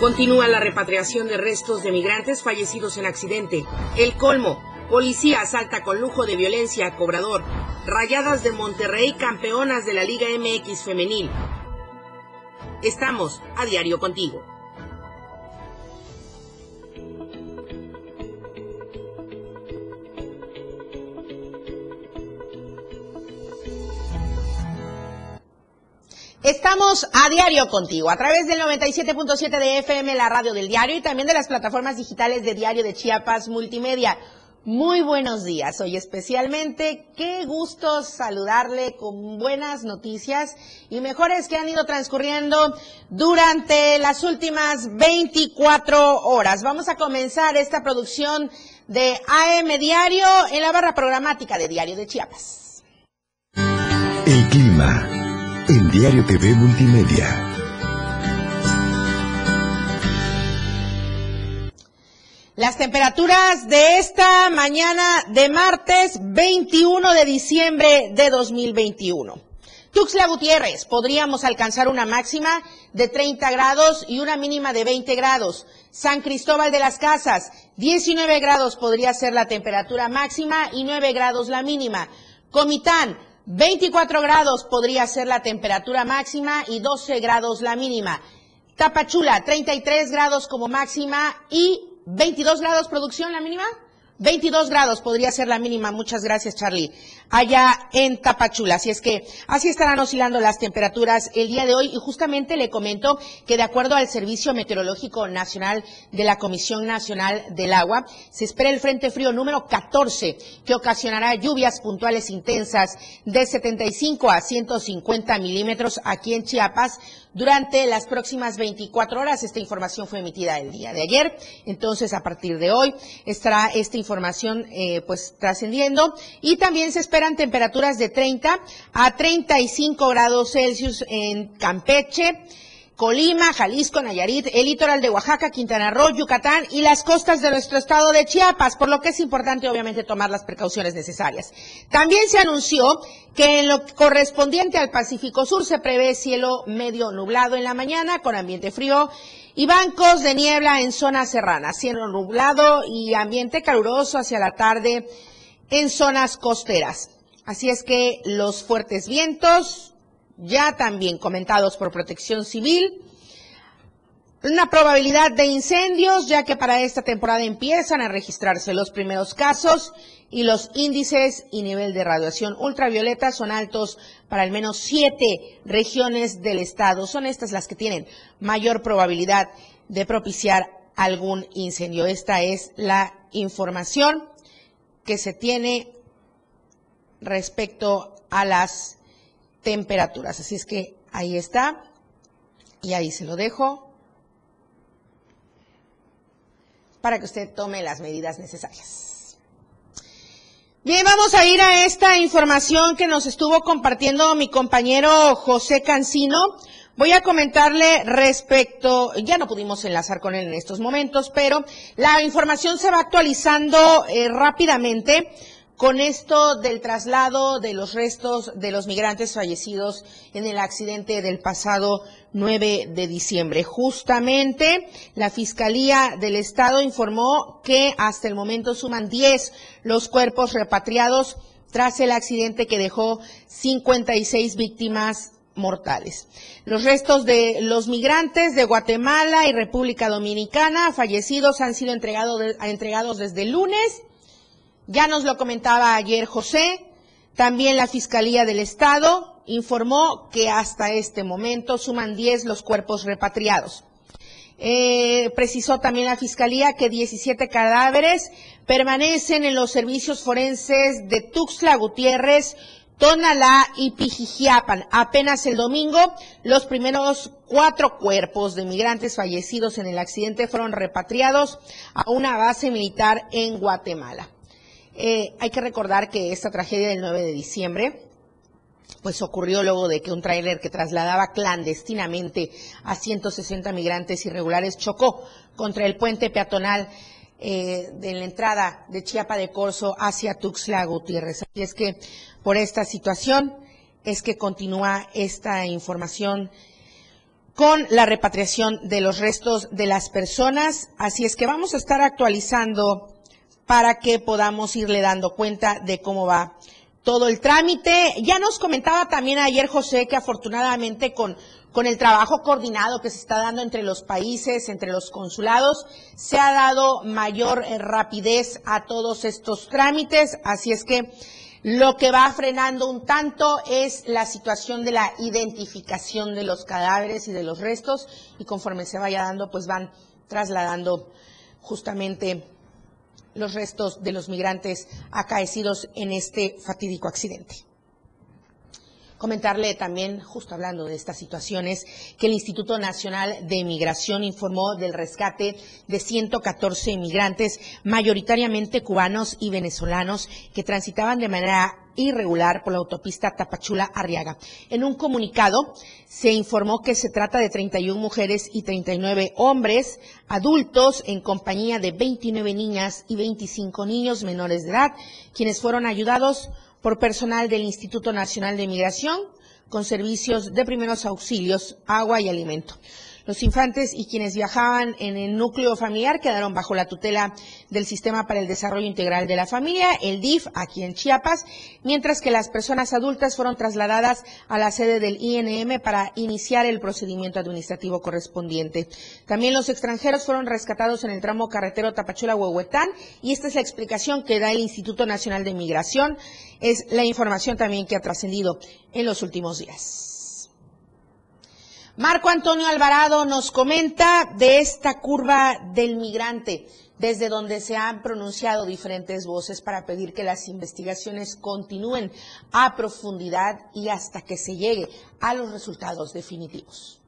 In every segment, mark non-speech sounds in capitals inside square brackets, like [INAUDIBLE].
Continúa la repatriación de restos de migrantes fallecidos en accidente. El colmo. Policía asalta con lujo de violencia a cobrador. Rayadas de Monterrey campeonas de la Liga MX femenil. Estamos a diario contigo. Estamos a diario contigo a través del 97.7 de FM, la radio del diario y también de las plataformas digitales de Diario de Chiapas Multimedia. Muy buenos días. Hoy especialmente, qué gusto saludarle con buenas noticias y mejores que han ido transcurriendo durante las últimas 24 horas. Vamos a comenzar esta producción de AM Diario en la barra programática de Diario de Chiapas. El clima Diario TV Multimedia. Las temperaturas de esta mañana de martes 21 de diciembre de 2021. Tuxtla Gutiérrez, podríamos alcanzar una máxima de 30 grados y una mínima de 20 grados. San Cristóbal de las Casas, 19 grados podría ser la temperatura máxima y 9 grados la mínima. Comitán, 24 grados podría ser la temperatura máxima y 12 grados la mínima. Tapachula, 33 grados como máxima y 22 grados producción la mínima. 22 grados podría ser la mínima, muchas gracias Charlie, allá en Tapachula. Así es que así estarán oscilando las temperaturas el día de hoy y justamente le comento que de acuerdo al Servicio Meteorológico Nacional de la Comisión Nacional del Agua, se espera el Frente Frío número 14 que ocasionará lluvias puntuales intensas de 75 a 150 milímetros aquí en Chiapas durante las próximas 24 horas. Esta información fue emitida el día de ayer. Entonces, a partir de hoy estará esta información eh, pues trascendiendo y también se esperan temperaturas de 30 a 35 grados Celsius en Campeche. Colima, Jalisco, Nayarit, el litoral de Oaxaca, Quintana Roo, Yucatán y las costas de nuestro estado de Chiapas, por lo que es importante obviamente tomar las precauciones necesarias. También se anunció que en lo correspondiente al Pacífico Sur se prevé cielo medio nublado en la mañana con ambiente frío y bancos de niebla en zonas serranas, cielo nublado y ambiente caluroso hacia la tarde en zonas costeras. Así es que los fuertes vientos, ya también comentados por Protección Civil. Una probabilidad de incendios, ya que para esta temporada empiezan a registrarse los primeros casos y los índices y nivel de radiación ultravioleta son altos para al menos siete regiones del estado. Son estas las que tienen mayor probabilidad de propiciar algún incendio. Esta es la información que se tiene respecto a las temperaturas. Así es que ahí está. Y ahí se lo dejo para que usted tome las medidas necesarias. Bien, vamos a ir a esta información que nos estuvo compartiendo mi compañero José Cancino. Voy a comentarle respecto, ya no pudimos enlazar con él en estos momentos, pero la información se va actualizando eh, rápidamente con esto del traslado de los restos de los migrantes fallecidos en el accidente del pasado 9 de diciembre. Justamente la Fiscalía del Estado informó que hasta el momento suman 10 los cuerpos repatriados tras el accidente que dejó 56 víctimas mortales. Los restos de los migrantes de Guatemala y República Dominicana fallecidos han sido entregados, desde el lunes ya nos lo comentaba ayer José, también la Fiscalía del Estado informó que hasta este momento suman 10 los cuerpos repatriados. Eh, precisó también la Fiscalía que 17 cadáveres permanecen en los servicios forenses de Tuxtla Gutiérrez, Tonalá y Pijijiapan. Apenas el domingo, los primeros cuatro cuerpos de migrantes fallecidos en el accidente fueron repatriados a una base militar en Guatemala. Eh, hay que recordar que esta tragedia del 9 de diciembre pues ocurrió luego de que un tráiler que trasladaba clandestinamente a 160 migrantes irregulares chocó contra el puente peatonal eh, de la entrada de Chiapa de Corzo hacia Tuxtla Gutiérrez. Así es que por esta situación es que continúa esta información con la repatriación de los restos de las personas. Así es que vamos a estar actualizando para que podamos irle dando cuenta de cómo va todo el trámite. Ya nos comentaba también ayer José que afortunadamente con, con el trabajo coordinado que se está dando entre los países, entre los consulados, se ha dado mayor eh, rapidez a todos estos trámites. Así es que lo que va frenando un tanto es la situación de la identificación de los cadáveres y de los restos y conforme se vaya dando, pues van trasladando justamente los restos de los migrantes acaecidos en este fatídico accidente. Comentarle también, justo hablando de estas situaciones, que el Instituto Nacional de Migración informó del rescate de 114 migrantes, mayoritariamente cubanos y venezolanos, que transitaban de manera irregular por la autopista Tapachula-Arriaga. En un comunicado se informó que se trata de 31 mujeres y 39 hombres adultos en compañía de 29 niñas y 25 niños menores de edad, quienes fueron ayudados por personal del Instituto Nacional de Migración con servicios de primeros auxilios, agua y alimento. Los infantes y quienes viajaban en el núcleo familiar quedaron bajo la tutela del Sistema para el Desarrollo Integral de la Familia, el DIF, aquí en Chiapas, mientras que las personas adultas fueron trasladadas a la sede del INM para iniciar el procedimiento administrativo correspondiente. También los extranjeros fueron rescatados en el tramo carretero Tapachula-Huehuetán y esta es la explicación que da el Instituto Nacional de Migración. Es la información también que ha trascendido en los últimos días. Marco Antonio Alvarado nos comenta de esta curva del migrante, desde donde se han pronunciado diferentes voces para pedir que las investigaciones continúen a profundidad y hasta que se llegue a los resultados definitivos.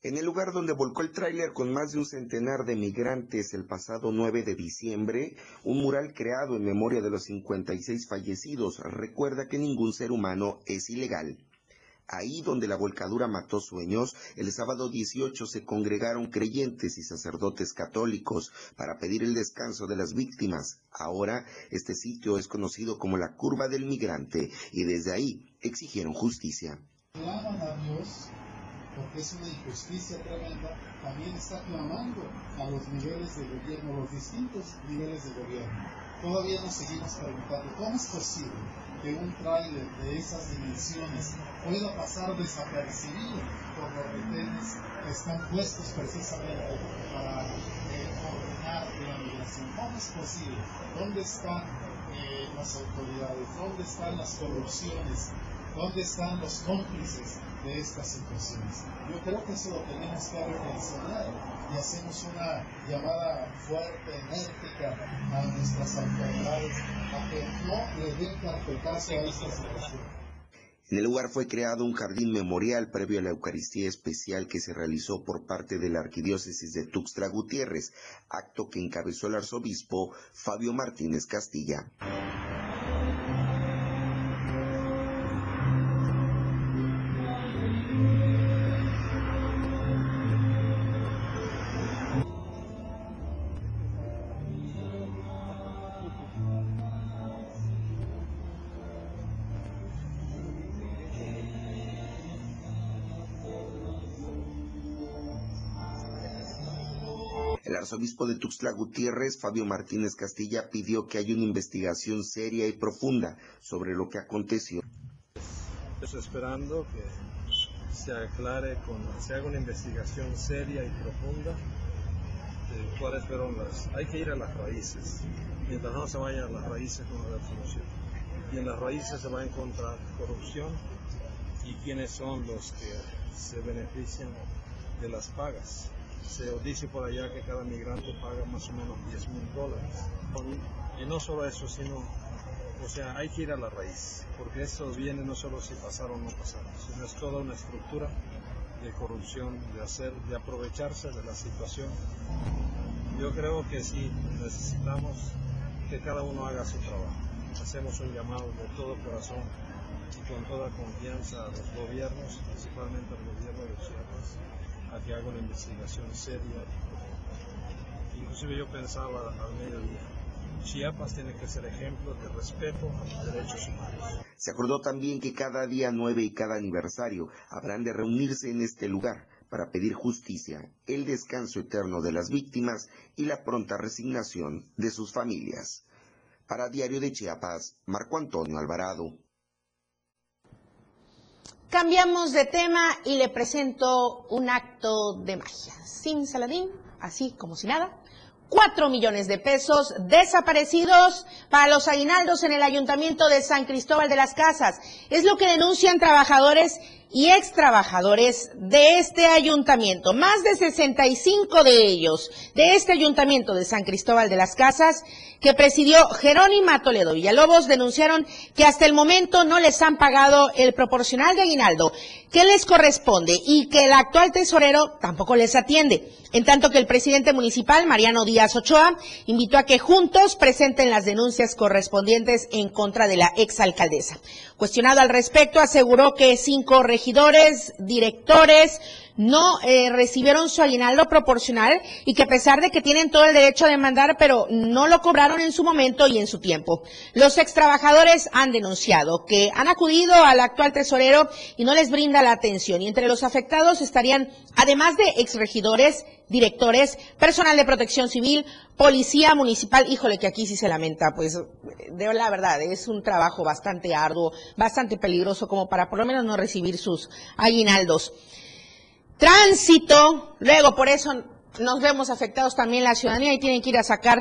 En el lugar donde volcó el tráiler con más de un centenar de migrantes el pasado 9 de diciembre, un mural creado en memoria de los 56 fallecidos recuerda que ningún ser humano es ilegal. Ahí donde la volcadura mató sueños, el sábado 18 se congregaron creyentes y sacerdotes católicos para pedir el descanso de las víctimas. Ahora este sitio es conocido como la curva del migrante y desde ahí exigieron justicia. Claman a Dios porque es una injusticia tremenda, también está clamando a los niveles de gobierno, los distintos niveles de gobierno todavía nos seguimos preguntando cómo es posible que un tráiler de esas dimensiones pueda pasar desapercibido por los retenes que están puestos precisamente para eh, ordenar la migración. ¿Cómo es posible? ¿Dónde están eh, las autoridades? ¿Dónde están las corrupciones? ¿Dónde están los cómplices de estas situaciones? Yo creo que eso lo tenemos que reflexionar y hacemos una llamada fuerte, enérgica a nuestras autoridades a que no le den carpetazo a esta situación. En el lugar fue creado un jardín memorial previo a la Eucaristía especial que se realizó por parte de la Arquidiócesis de Tuxtla Gutiérrez, acto que encabezó el arzobispo Fabio Martínez Castilla. Arzobispo de Tuxtla Gutiérrez, Fabio Martínez Castilla, pidió que haya una investigación seria y profunda sobre lo que aconteció. Estoy esperando que se aclare, con, se haga una investigación seria y profunda de cuáles fueron las... Hay que ir a las raíces, mientras no se vayan a las raíces no va a solución. Y en las raíces se va a encontrar corrupción y quiénes son los que se benefician de las pagas se dice por allá que cada migrante paga más o menos 10 mil dólares. Y no solo eso, sino, o sea, hay que ir a la raíz, porque eso viene no solo si pasaron o no pasaron, sino es toda una estructura de corrupción, de hacer, de aprovecharse de la situación. Yo creo que sí, necesitamos que cada uno haga su trabajo. Hacemos un llamado de todo corazón y con toda confianza a los gobiernos, principalmente al gobierno de Chiapas, a que haga una investigación seria. Inclusive yo pensaba al mediodía, Chiapas tiene que ser ejemplo de respeto a los derechos humanos. Se acordó también que cada día 9 y cada aniversario habrán de reunirse en este lugar para pedir justicia, el descanso eterno de las víctimas y la pronta resignación de sus familias. Para Diario de Chiapas, Marco Antonio Alvarado. Cambiamos de tema y le presento un acto de magia. Sin Saladín, así como si nada. Cuatro millones de pesos desaparecidos para los aguinaldos en el ayuntamiento de San Cristóbal de las Casas. Es lo que denuncian trabajadores y ex trabajadores de este ayuntamiento. Más de 65 de ellos de este ayuntamiento de San Cristóbal de las Casas que presidió Jerónima Toledo Villalobos denunciaron que hasta el momento no les han pagado el proporcional de aguinaldo que les corresponde y que el actual tesorero tampoco les atiende. En tanto que el presidente municipal, Mariano Díaz Ochoa, invitó a que juntos presenten las denuncias correspondientes en contra de la exalcaldesa. Cuestionado al respecto, aseguró que cinco regidores, directores, no eh, recibieron su aguinaldo proporcional y que a pesar de que tienen todo el derecho a demandar, pero no lo cobraron en su momento y en su tiempo. Los ex trabajadores han denunciado que han acudido al actual tesorero y no les brinda la atención. Y entre los afectados estarían, además de ex regidores, directores, personal de protección civil, policía municipal. Híjole, que aquí sí se lamenta, pues de la verdad, es un trabajo bastante arduo, bastante peligroso como para por lo menos no recibir sus aguinaldos. Tránsito, luego por eso nos vemos afectados también la ciudadanía y tienen que ir a sacar,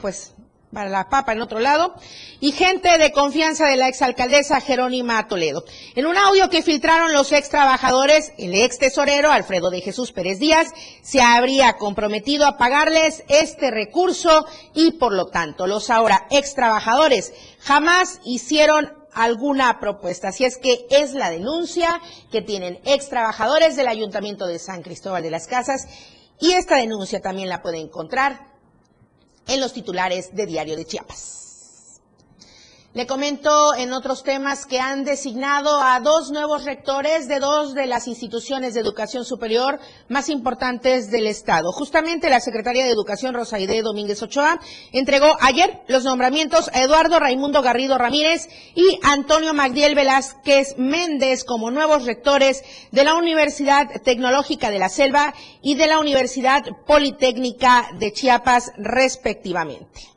pues, para la papa en otro lado, y gente de confianza de la exalcaldesa Jerónima Toledo. En un audio que filtraron los ex trabajadores, el ex tesorero Alfredo de Jesús Pérez Díaz se habría comprometido a pagarles este recurso y por lo tanto los ahora ex trabajadores jamás hicieron alguna propuesta. Así es que es la denuncia que tienen ex trabajadores del Ayuntamiento de San Cristóbal de las Casas y esta denuncia también la pueden encontrar en los titulares de Diario de Chiapas. Le comento en otros temas que han designado a dos nuevos rectores de dos de las instituciones de educación superior más importantes del Estado. Justamente la Secretaría de Educación Rosaide Domínguez Ochoa entregó ayer los nombramientos a Eduardo Raimundo Garrido Ramírez y Antonio Magdiel Velázquez Méndez como nuevos rectores de la Universidad Tecnológica de la Selva y de la Universidad Politécnica de Chiapas, respectivamente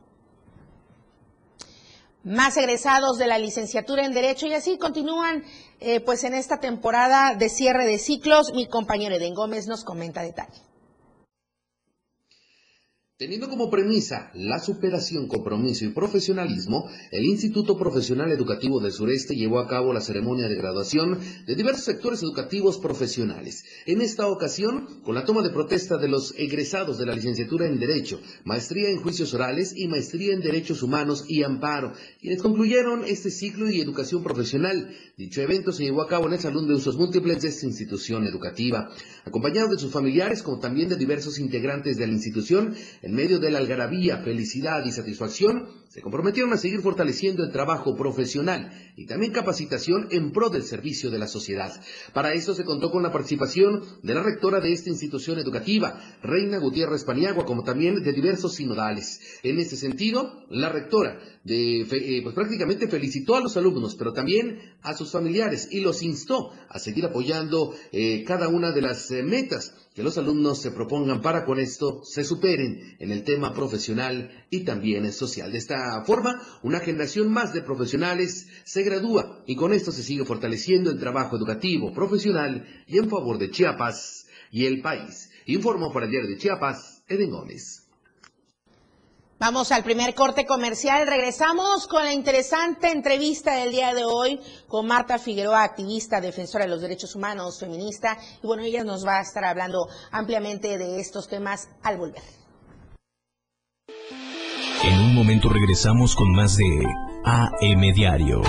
más egresados de la licenciatura en Derecho y así continúan eh, pues en esta temporada de cierre de ciclos. Mi compañero Eden Gómez nos comenta detalle. Teniendo como premisa la superación, compromiso y profesionalismo, el Instituto Profesional Educativo del Sureste llevó a cabo la ceremonia de graduación de diversos sectores educativos profesionales. En esta ocasión, con la toma de protesta de los egresados de la licenciatura en Derecho, Maestría en Juicios Orales y Maestría en Derechos Humanos y Amparo, quienes concluyeron este ciclo y educación profesional. Dicho evento se llevó a cabo en el Salón de Usos Múltiples de esta institución educativa. Acompañado de sus familiares, como también de diversos integrantes de la institución, medio de la algarabía, felicidad y satisfacción, se comprometieron a seguir fortaleciendo el trabajo profesional y también capacitación en pro del servicio de la sociedad. Para eso se contó con la participación de la rectora de esta institución educativa, Reina Gutiérrez Paniagua, como también de diversos sinodales. En este sentido, la rectora eh, pues prácticamente felicitó a los alumnos, pero también a sus familiares y los instó a seguir apoyando eh, cada una de las eh, metas que los alumnos se propongan para con esto se superen en el tema profesional y también social. De esta forma, una generación más de profesionales se gradúa y con esto se sigue fortaleciendo el trabajo educativo, profesional y en favor de Chiapas y el país. Informó para el diario de Chiapas, Eden Gómez. Vamos al primer corte comercial. Regresamos con la interesante entrevista del día de hoy con Marta Figueroa, activista, defensora de los derechos humanos, feminista. Y bueno, ella nos va a estar hablando ampliamente de estos temas al volver. En un momento regresamos con más de AM Diario.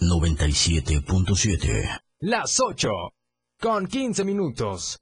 97.7. Las 8. Con 15 minutos.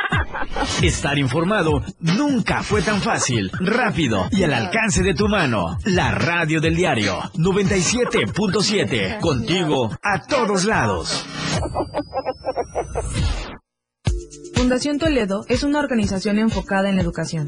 Estar informado nunca fue tan fácil, rápido y al alcance de tu mano. La radio del diario 97.7. Contigo a todos lados. Fundación Toledo es una organización enfocada en la educación.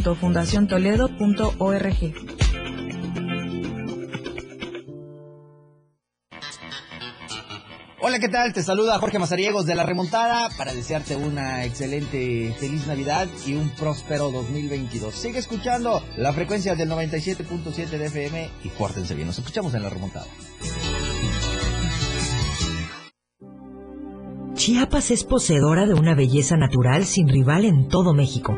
www.fundaciontoledo.org. Hola, ¿qué tal? Te saluda Jorge Mazariegos de La Remontada para desearte una excelente feliz Navidad y un próspero 2022. Sigue escuchando la frecuencia del 97.7 de FM y pórtense bien. Nos escuchamos en La Remontada. Chiapas es poseedora de una belleza natural sin rival en todo México.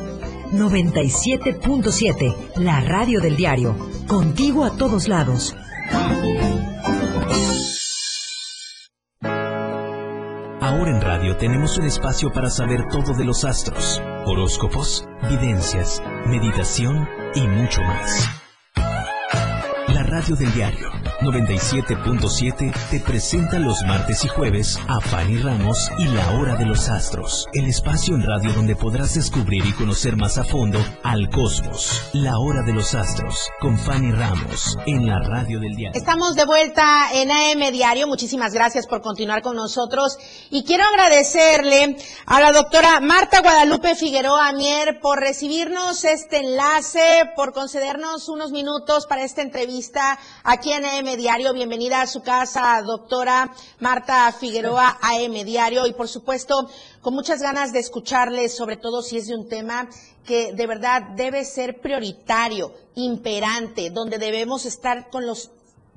97.7, la radio del diario. Contigo a todos lados. Ahora en radio tenemos un espacio para saber todo de los astros, horóscopos, videncias, meditación y mucho más. Radio del diario 97.7 te presenta los martes y jueves a Fanny Ramos y La Hora de los Astros, el espacio en radio donde podrás descubrir y conocer más a fondo al cosmos. La Hora de los Astros con Fanny Ramos en la radio del diario. Estamos de vuelta en AM Diario. Muchísimas gracias por continuar con nosotros y quiero agradecerle a la doctora Marta Guadalupe Figueroa Mier por recibirnos este enlace, por concedernos unos minutos para esta entrevista aquí en AM Diario. Bienvenida a su casa, doctora Marta Figueroa, AM Diario. Y por supuesto, con muchas ganas de escucharle, sobre todo si es de un tema que de verdad debe ser prioritario, imperante, donde debemos estar con los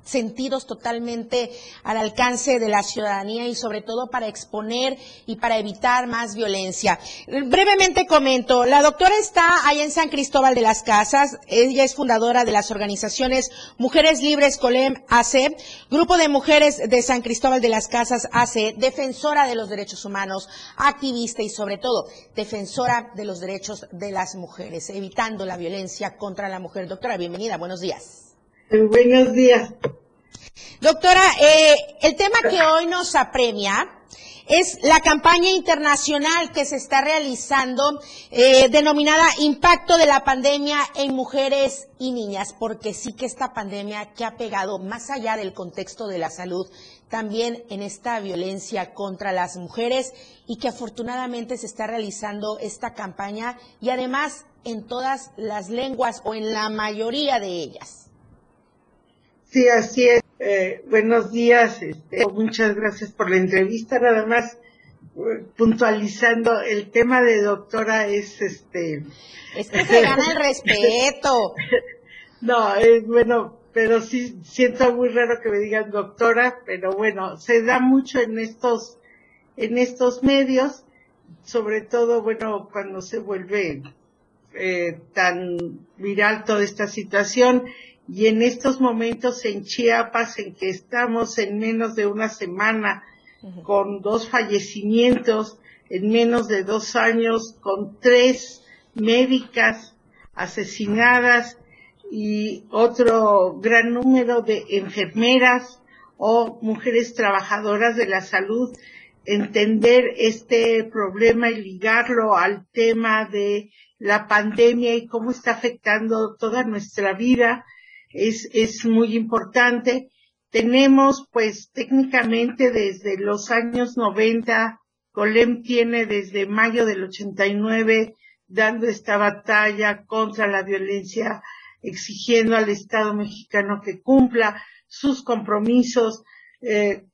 sentidos totalmente al alcance de la ciudadanía y sobre todo para exponer y para evitar más violencia. Brevemente comento, la doctora está ahí en San Cristóbal de las Casas, ella es fundadora de las organizaciones Mujeres Libres Colem AC, Grupo de Mujeres de San Cristóbal de las Casas AC, defensora de los derechos humanos, activista y sobre todo defensora de los derechos de las mujeres, evitando la violencia contra la mujer. Doctora, bienvenida, buenos días. Buenos días. Doctora, eh, el tema que hoy nos apremia es la campaña internacional que se está realizando eh, denominada Impacto de la Pandemia en Mujeres y Niñas, porque sí que esta pandemia que ha pegado más allá del contexto de la salud, también en esta violencia contra las mujeres y que afortunadamente se está realizando esta campaña y además en todas las lenguas o en la mayoría de ellas. Sí, así es. Eh, buenos días. Este, muchas gracias por la entrevista. Nada más eh, puntualizando el tema de doctora es este. Es que se gana el respeto. [LAUGHS] no, es bueno, pero sí siento muy raro que me digan doctora, pero bueno, se da mucho en estos en estos medios, sobre todo bueno cuando se vuelve eh, tan viral toda esta situación y en estos momentos en Chiapas, en que estamos en menos de una semana con dos fallecimientos, en menos de dos años con tres médicas asesinadas y otro gran número de enfermeras o mujeres trabajadoras de la salud, entender este problema y ligarlo al tema de la pandemia y cómo está afectando toda nuestra vida es, muy importante. Tenemos pues técnicamente desde los años 90 Colem tiene desde mayo del 89 dando esta batalla contra la violencia, exigiendo al Estado mexicano que cumpla sus compromisos eh,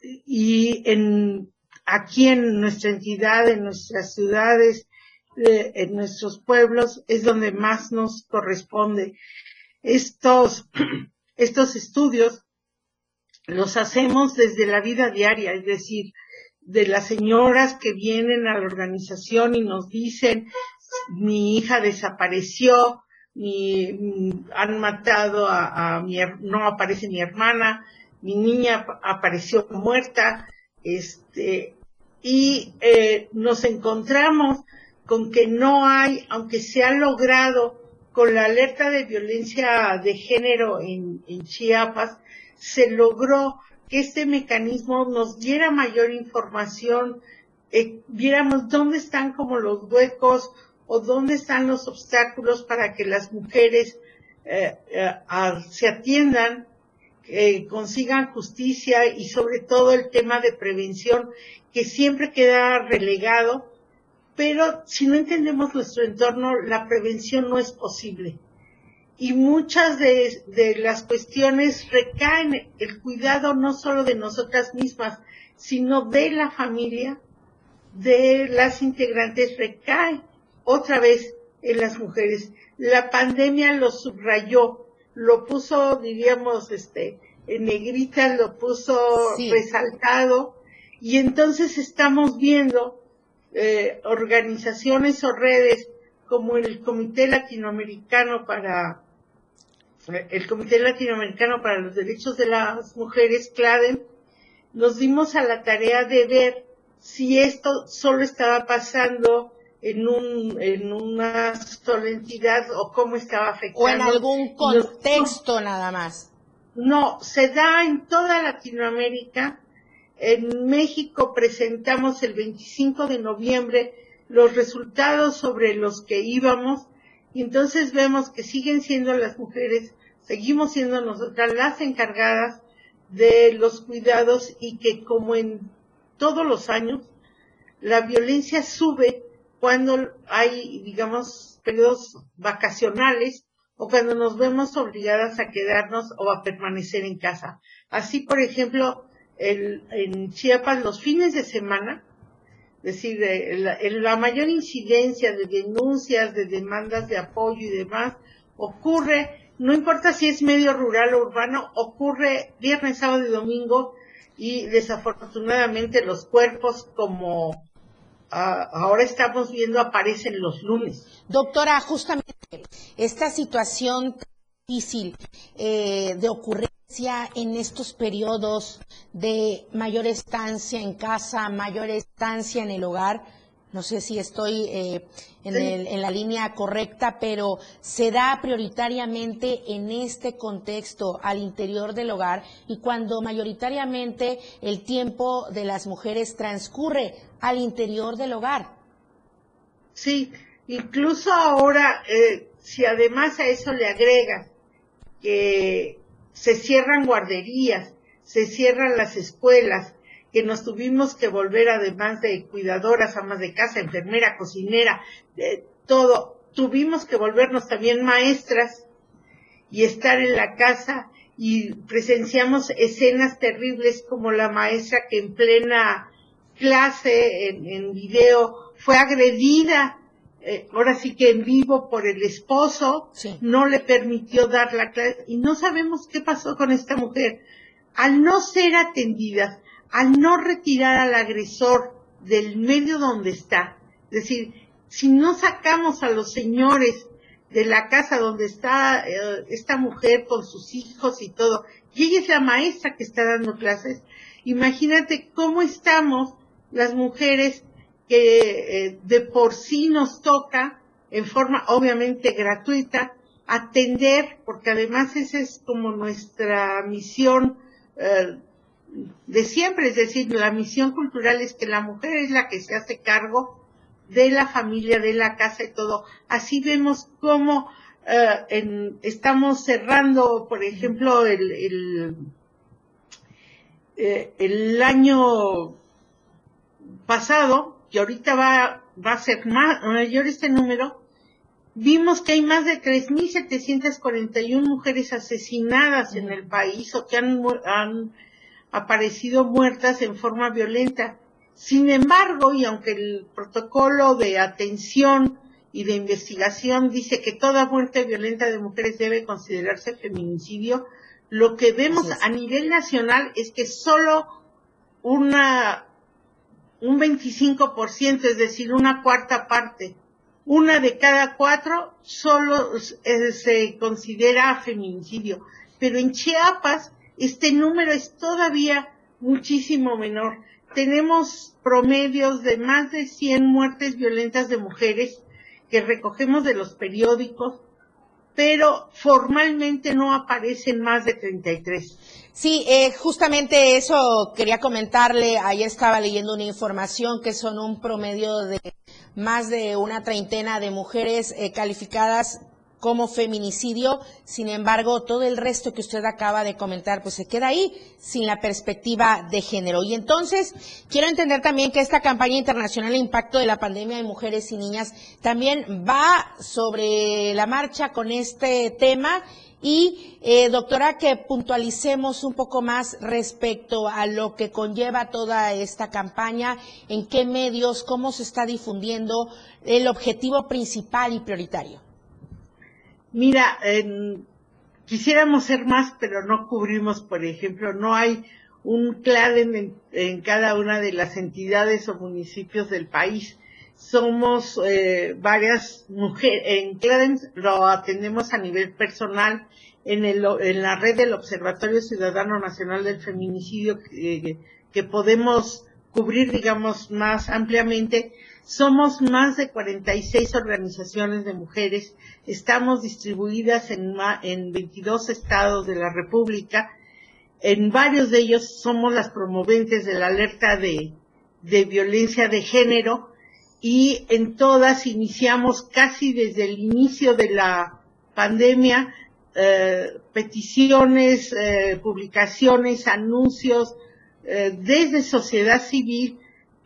y en aquí en nuestra entidad, en nuestras ciudades, eh, en nuestros pueblos es donde más nos corresponde. Estos [CLEARS THROAT] estos estudios los hacemos desde la vida diaria, es decir, de las señoras que vienen a la organización y nos dicen, mi hija desapareció, mi, han matado a, mi, no aparece mi hermana, mi niña apareció muerta, este, y eh, nos encontramos con que no hay, aunque se ha logrado con la alerta de violencia de género en, Chiapas, se logró que este mecanismo nos diera mayor información, eh, viéramos dónde están como los huecos o dónde están los obstáculos para que las mujeres eh, eh, se atiendan, consigan justicia y sobre todo el tema de prevención que siempre queda relegado, pero si no entendemos nuestro entorno, la prevención no es posible y muchas de, las cuestiones recaen el cuidado no solo de nosotras mismas, sino de la familia, de las integrantes, recae otra vez en las mujeres. La pandemia lo subrayó, lo puso, diríamos, este, en negrita, lo puso resaltado, y entonces estamos viendo eh, organizaciones o redes como el Comité Latinoamericano para el Comité Latinoamericano para los Derechos de las Mujeres, CLADEN, nos dimos a la tarea de ver si esto solo estaba pasando en un en una sola entidad o cómo estaba afectando. O en algún contexto nada más. No, se da en toda Latinoamérica. En México presentamos el 25 de noviembre los resultados sobre los que íbamos y entonces vemos que siguen siendo las mujeres, seguimos siendo nosotras las encargadas de los cuidados y que como en todos los años, la violencia sube cuando hay, digamos, periodos vacacionales o cuando nos vemos obligadas a quedarnos o a permanecer en casa. Así, por ejemplo, el, en Chiapas los fines de semana es decir, la, mayor incidencia de denuncias, de demandas de apoyo y demás ocurre, no importa si es medio rural o urbano, ocurre viernes, sábado y domingo y desafortunadamente los cuerpos como ah, ahora estamos viendo aparecen los lunes. Doctora, justamente esta situación difícil eh, de ocurrir en estos periodos de mayor estancia en casa, mayor estancia en el hogar? No sé si estoy eh, en, la línea correcta, pero se da prioritariamente en este contexto al interior del hogar y cuando mayoritariamente el tiempo de las mujeres transcurre al interior del hogar. Sí, incluso ahora, eh, si además a eso le agrega que se cierran guarderías, se cierran las escuelas, que nos tuvimos que volver además de cuidadoras, amas de casa, enfermera, cocinera, de todo, tuvimos que volvernos también maestras y estar en la casa y presenciamos escenas terribles como la maestra que en plena clase en, en video fue agredida eh, ahora sí que en vivo por el esposo, no le permitió dar la clase y no sabemos qué pasó con esta mujer. Al no ser atendidas, al no retirar al agresor del medio donde está, es decir, si no sacamos a los señores de la casa donde está eh, esta mujer con sus hijos y todo, y ella es la maestra que está dando clases, imagínate cómo estamos las mujeres que eh, de por sí nos toca, en forma obviamente gratuita, atender, porque además esa es como nuestra misión eh, de siempre, es decir, la misión cultural es que la mujer es la que se hace cargo de la familia, de la casa y todo. Así vemos cómo eh, estamos cerrando, por ejemplo, el, el, el año pasado, que ahorita va, va a ser más, mayor este número, vimos que hay más de 3.741 mujeres asesinadas en el país o que han, han aparecido muertas en forma violenta. Sin embargo, y aunque el protocolo de atención y de investigación dice que toda muerte violenta de mujeres debe considerarse feminicidio, lo que vemos a nivel nacional es que solo una un 25%, es decir, una cuarta parte, una de cada cuatro solo eh, se considera feminicidio. Pero en Chiapas este número es todavía muchísimo menor. Tenemos promedios de más de 100 muertes violentas de mujeres que recogemos de los periódicos, pero formalmente no aparecen más de 33. Sí, eh, justamente eso quería comentarle. Ayer estaba leyendo una información que son un promedio de más de una treintena de mujeres eh, calificadas como feminicidio. Sin embargo, todo el resto que usted acaba de comentar, pues se queda ahí sin la perspectiva de género. Y entonces, quiero entender también que esta campaña internacional de impacto de la pandemia de mujeres y niñas también va sobre la marcha con este tema. Y, eh, doctora, que puntualicemos un poco más respecto a lo que conlleva toda esta campaña, en qué medios, cómo se está difundiendo el objetivo principal y prioritario. Mira, quisiéramos ser más, pero no cubrimos, por ejemplo, no hay un CLADEN en, cada una de las entidades o municipios del país. Somos eh, varias mujeres, en CLADEN lo atendemos a nivel personal, en, el, en la red del Observatorio Ciudadano Nacional del Feminicidio, que podemos cubrir, digamos, más ampliamente, somos más de 46 organizaciones de mujeres, estamos distribuidas en, en 22 estados de la República, en varios de ellos somos las promoventes de la alerta de, violencia de género y en todas iniciamos casi desde el inicio de la pandemia eh, peticiones, eh, publicaciones, anuncios eh, desde sociedad civil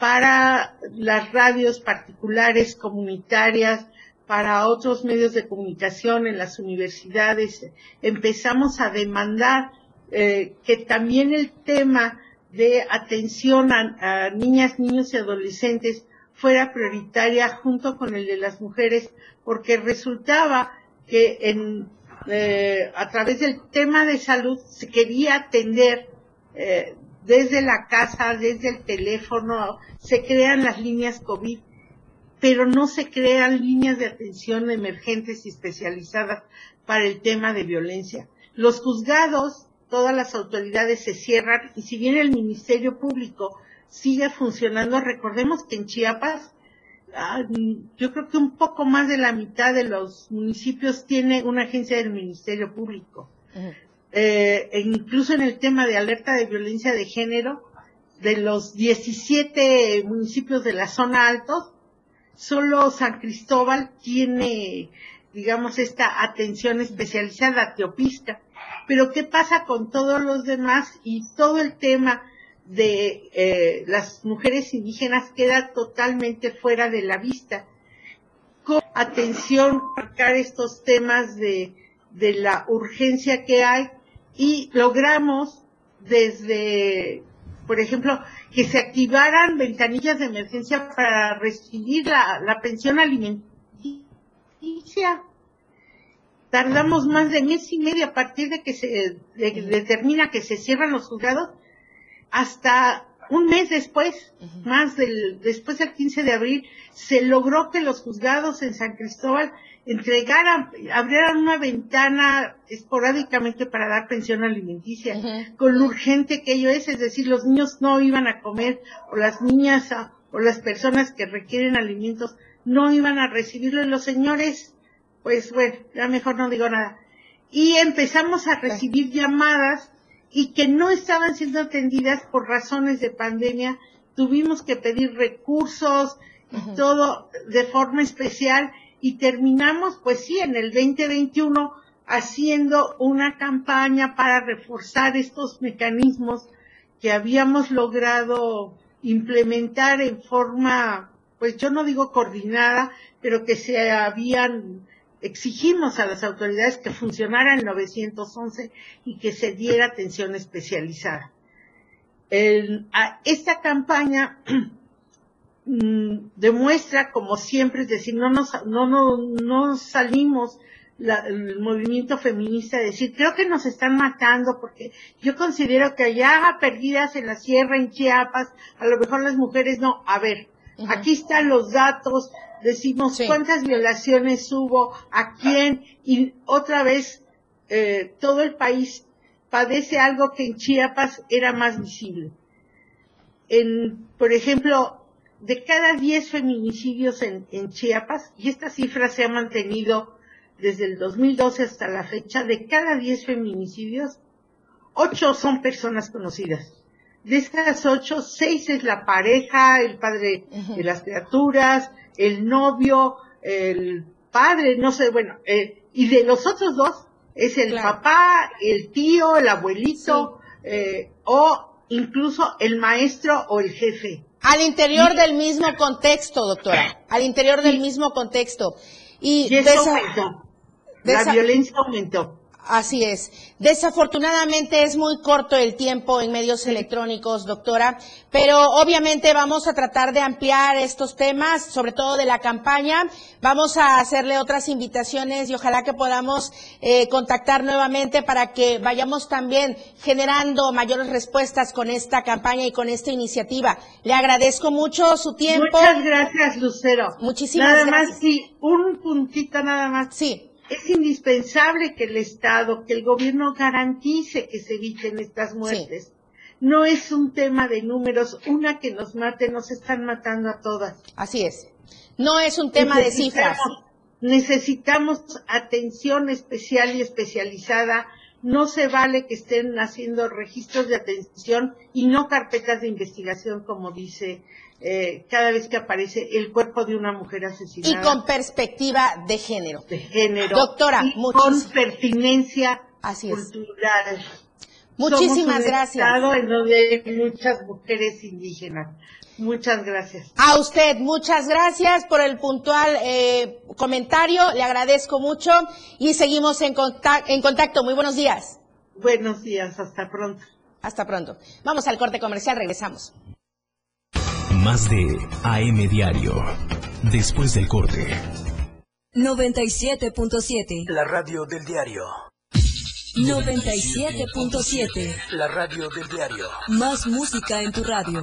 para las radios particulares, comunitarias, para otros medios de comunicación en las universidades. Empezamos a demandar eh, que también el tema de atención a, niñas, niños y adolescentes fuera prioritaria junto con el de las mujeres, porque resultaba que en, eh, a través del tema de salud se quería atender eh, desde la casa, desde el teléfono, se crean las líneas COVID, pero no se crean líneas de atención emergentes y especializadas para el tema de violencia. Los juzgados, todas las autoridades se cierran y si bien el Ministerio Público sigue funcionando, recordemos que en Chiapas ah, yo creo que un poco más de la mitad de los municipios tiene una agencia del Ministerio Público eh, incluso en el tema de alerta de violencia de género, de los 17 municipios de la zona altos, solo San Cristóbal tiene, digamos, esta atención especializada, teopista. Pero ¿qué pasa con todos los demás? Y todo el tema de eh, las mujeres indígenas queda totalmente fuera de la vista. Con atención, marcar estos temas de, de la urgencia que hay y logramos desde, por ejemplo, que se activaran ventanillas de emergencia para recibir la, pensión alimenticia. Tardamos más de mes y medio a partir de que se determina que se cierran los juzgados hasta un mes después, más del, después del 15 de abril, se logró que los juzgados en San Cristóbal entregaran, abrieran una ventana esporádicamente para dar pensión alimenticia, con lo urgente que ello es, es decir, los niños no iban a comer, o las niñas o las personas que requieren alimentos no iban a recibirlo, y los señores, pues bueno, ya mejor no digo nada. Y empezamos a recibir llamadas y que no estaban siendo atendidas por razones de pandemia, tuvimos que pedir recursos y todo de forma especial y terminamos, pues sí, en el 2021 haciendo una campaña para reforzar estos mecanismos que habíamos logrado implementar en forma, pues yo no digo coordinada, pero que se habían, exigimos a las autoridades que funcionara el 911 y que se diera atención especializada. Esta campaña mm, demuestra, como siempre, es decir, no nos, no, no, no salimos la, el movimiento feminista decir, creo que nos están matando porque yo considero que allá perdidas en la sierra, en Chiapas, a lo mejor las mujeres no. A ver, aquí están los datos, decimos cuántas violaciones hubo, a quién, y otra vez eh, todo el país padece algo que en Chiapas era más visible. En, por ejemplo, de cada 10 feminicidios en, en Chiapas, y esta cifra se ha mantenido desde el 2012 hasta la fecha, de cada 10 feminicidios, 8 son personas conocidas. De estas 8, 6 es la pareja, el padre de las criaturas, el novio, el padre, no sé, bueno, eh, y de los otros dos es el papá, el tío, el abuelito, eh, o incluso el maestro o el jefe. Al interior del mismo contexto, doctora, al interior del mismo contexto. Y, y eso aumentó. La violencia aumentó. Así es. Desafortunadamente es muy corto el tiempo en medios electrónicos, doctora, pero obviamente vamos a tratar de ampliar estos temas, sobre todo de la campaña. Vamos a hacerle otras invitaciones y ojalá que podamos eh, contactar nuevamente para que vayamos también generando mayores respuestas con esta campaña y con esta iniciativa. Le agradezco mucho su tiempo. Muchas gracias, Lucero. Muchísimas nada gracias. Nada más, sí, un puntito nada más. Sí es indispensable que el Estado, que el gobierno garantice que se eviten estas muertes. Sí. No es un tema de números, una que nos mate, nos están matando a todas. Así es. No es un tema de cifras. Necesitamos atención especial y especializada. No se vale que estén haciendo registros de atención y no carpetas de investigación, como dice eh, cada vez que aparece el cuerpo de una mujer asesinada. Y con perspectiva de género. De género. Doctora, y con pertinencia Así es. cultural. Muchísimas Somos gracias. Estado en donde hay muchas mujeres indígenas. Muchas gracias. A usted, muchas gracias por el puntual eh, comentario. Le agradezco mucho y seguimos en contacto, en contacto. Muy buenos días. Buenos días, hasta pronto. Hasta pronto. Vamos al corte comercial, regresamos. Más de AM Diario. Después del corte. 97.7. La radio del diario. 97.7. La radio del diario. Más música en tu radio.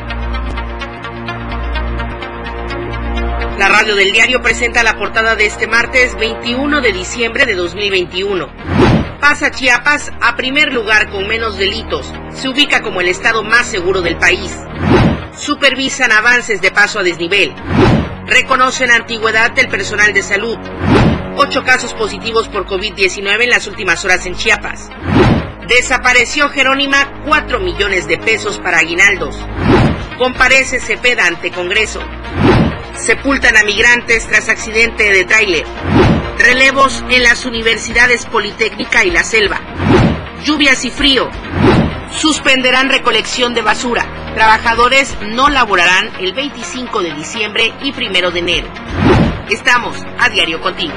La radio del diario presenta la portada de este martes 21 de diciembre de 2021. Pasa Chiapas a primer lugar con menos delitos. Se ubica como el estado más seguro del país. Supervisan avances de paso a desnivel. Reconocen antigüedad del personal de salud. Ocho casos positivos por COVID-19 en las últimas horas en Chiapas. Desapareció Jerónima 4 millones de pesos para aguinaldos. Comparece Cepeda ante Congreso. Sepultan a migrantes tras accidente de tráiler. Relevos en las universidades Politécnica y La Selva. Lluvias y frío. Suspenderán recolección de basura. Trabajadores no laborarán el 25 de diciembre y 1 de enero. Estamos a diario contigo.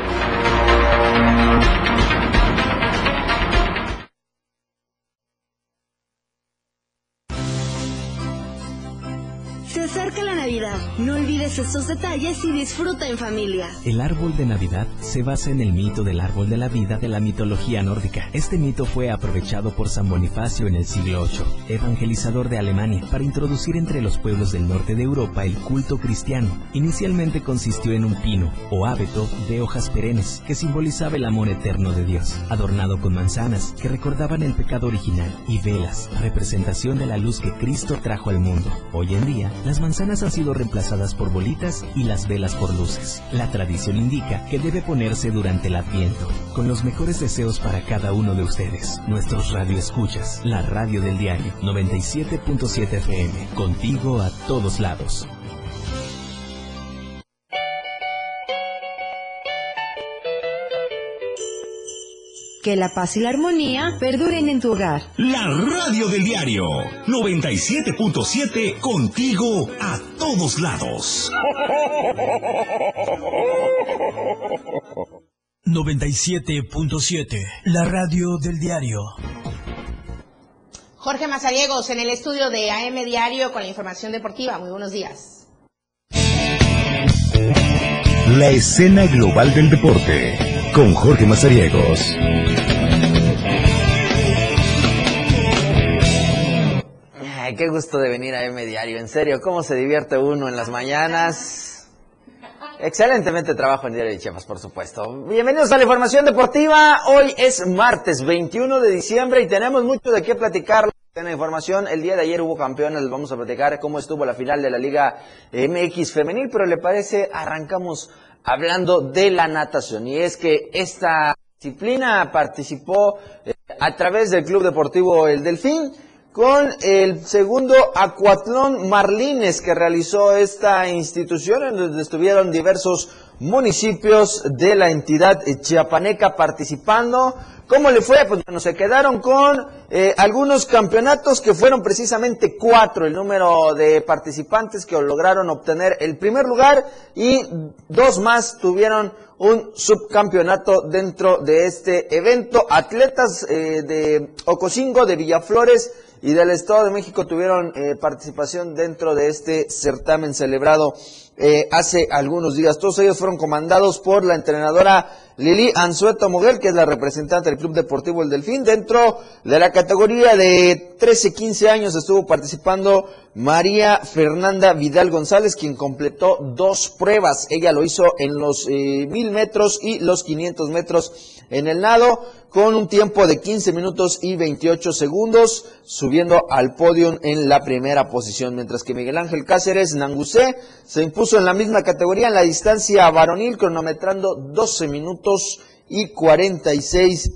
No olvides estos detalles y disfruta en familia. El árbol de Navidad se basa en el mito del árbol de la vida de la mitología nórdica. Este mito fue aprovechado por San Bonifacio en el siglo VIII, evangelizador de Alemania, para introducir entre los pueblos del norte de Europa el culto cristiano. Inicialmente consistió en un pino o hábito de hojas perennes que simbolizaba el amor eterno de Dios, adornado con manzanas que recordaban el pecado original y velas, representación de la luz que Cristo trajo al mundo. Hoy en día, las manzanas han sido reemplazadas por bolitas y las velas por luces. La tradición indica que debe ponerse durante el Adviento, con los mejores deseos para cada uno de ustedes, nuestros radioescuchas, la radio del diario 97.7 FM, contigo a todos lados. Que la paz y la armonía perduren en tu hogar. La radio del diario 97.7 contigo a todos lados. 97.7, la radio del diario. Jorge Mazariegos en el estudio de AM Diario con la información deportiva. Muy buenos días. La escena global del deporte con Jorge Mazariegos. Ay, qué gusto de venir a M Diario. En serio, cómo se divierte uno en las mañanas. Excelentemente trabajo en Diario de Chiapas, por supuesto. Bienvenidos a la información deportiva. Hoy es martes 21 de diciembre y tenemos mucho de qué platicar. En la información, el día de ayer hubo campeones, les vamos a platicar cómo estuvo la final de la Liga MX femenil, pero le parece, arrancamos hablando de la natación. Y es que esta disciplina participó eh, a través del Club Deportivo El Delfín con el segundo Acuatlón Marlines que realizó esta institución, en donde estuvieron diversos municipios de la entidad chiapaneca participando. ¿Cómo le fue? Pues bueno, se quedaron con eh, algunos campeonatos que fueron precisamente cuatro, el número de participantes que lograron obtener el primer lugar y dos más tuvieron un subcampeonato dentro de este evento. Atletas eh, de Ocosingo, de Villaflores y del Estado de México tuvieron eh, participación dentro de este certamen celebrado eh, hace algunos días. Todos ellos fueron comandados por la entrenadora Lili Anzueto Moguel, que es la representante del Club Deportivo El Delfín. Dentro de la categoría de 13-15 años estuvo participando María Fernanda Vidal González, quien completó dos pruebas. Ella lo hizo en los eh, mil metros y los 500 metros en el nado, con un tiempo de 15 minutos y 28 segundos, subiendo al podio en la primera posición, mientras que Miguel Ángel Cáceres Nangusé se impuso en la misma categoría en la distancia varonil, cronometrando 12 minutos y 46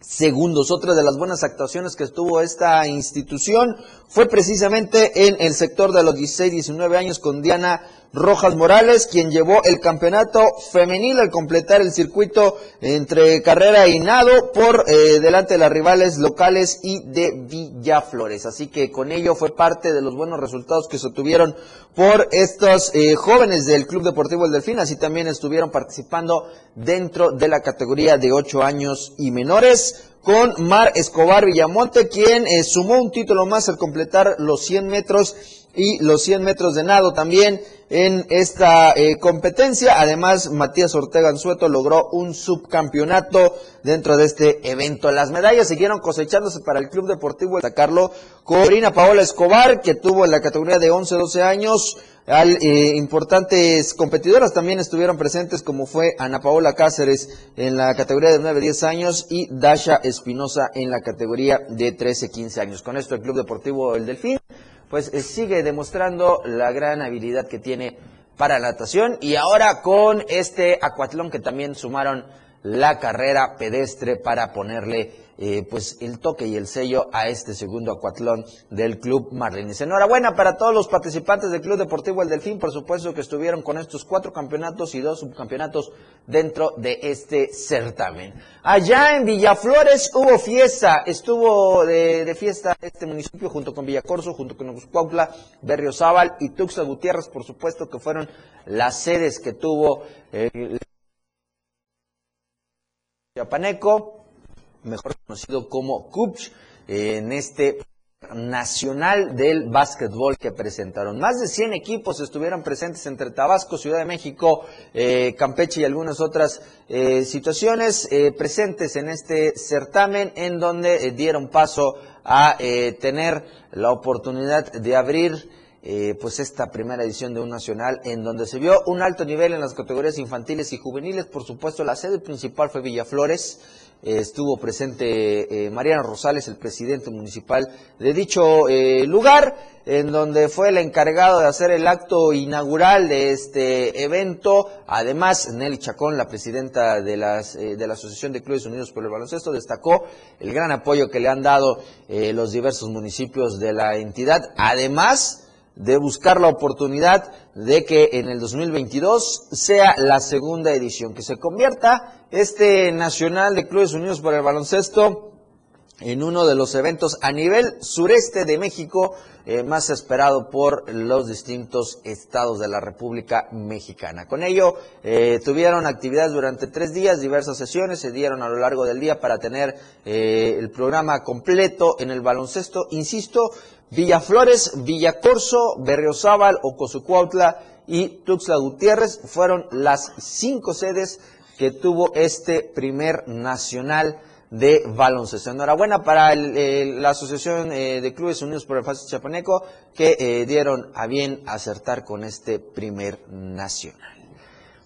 segundos. Otra de las buenas actuaciones que tuvo esta institución fue precisamente en el sector de los 16-19 años con Diana Rojas Morales, quien llevó el campeonato femenil al completar el circuito entre carrera y nado por eh, delante de las rivales locales y de Villaflores. Así que con ello fue parte de los buenos resultados que se obtuvieron por estos eh, jóvenes del Club Deportivo El Delfín. Así también estuvieron participando dentro de la categoría de 8 años y menores con Mar Escobar Villamonte, quien eh, sumó un título más al completar los 100 metros y los 100 metros de nado también en esta eh, competencia. Además, Matías Ortega Anzueto logró un subcampeonato dentro de este evento. Las medallas siguieron cosechándose para el Club Deportivo de sacarlo Corina Paola Escobar, que tuvo en la categoría de 11-12 años. Al, eh, importantes competidoras también estuvieron presentes, como fue Ana Paola Cáceres en la categoría de 9-10 años y Dasha Espinosa en la categoría de 13-15 años. Con esto, el Club Deportivo El Delfín pues eh, sigue demostrando la gran habilidad que tiene para la natación y ahora con este acuatlón que también sumaron la carrera pedestre para ponerle eh, pues el toque y el sello a este segundo acuatlón del Club Marlins. Enhorabuena para todos los participantes del Club Deportivo El Delfín, por supuesto que estuvieron con estos cuatro campeonatos y dos subcampeonatos dentro de este certamen. Allá en Villaflores hubo fiesta, estuvo de, fiesta este municipio junto con Villacorso, junto con Berrio Berriozábal y Tuxtla Gutiérrez, por supuesto que fueron las sedes que tuvo el Chapaneco mejor conocido como CUPCH, en este nacional del básquetbol que presentaron. Más de 100 equipos estuvieron presentes entre Tabasco, Ciudad de México, eh, Campeche y algunas otras eh, situaciones eh, presentes en este certamen en donde dieron paso a tener la oportunidad de abrir pues esta primera edición de un nacional en donde se vio un alto nivel en las categorías infantiles y juveniles. Por supuesto, la sede principal fue Villaflores estuvo presente eh, Mariano Rosales, el presidente municipal de dicho eh, lugar, en donde fue el encargado de hacer el acto inaugural de este evento. Además, Nelly Chacón, la presidenta de, las, eh, de la Asociación de Clubes Unidos por el Baloncesto, destacó el gran apoyo que le han dado los diversos municipios de la entidad. Además, de buscar la oportunidad de que en el 2022 sea la segunda edición, que se convierta este Nacional de Clubes Unidos por el Baloncesto en uno de los eventos a nivel sureste de México eh, más esperado por los distintos estados de la República Mexicana. Con ello, eh, tuvieron actividades durante tres días, diversas sesiones se dieron a lo largo del día para tener eh, el programa completo en el baloncesto. Insisto, Villaflores, Villacorso, Berriozábal, Ocosucuautla y Tuxtla Gutiérrez fueron las cinco sedes que tuvo este primer nacional de baloncesto. Enhorabuena para la Asociación eh, de Clubes Unidos por el Fácil Chapaneco que eh, dieron a bien acertar con este primer nacional.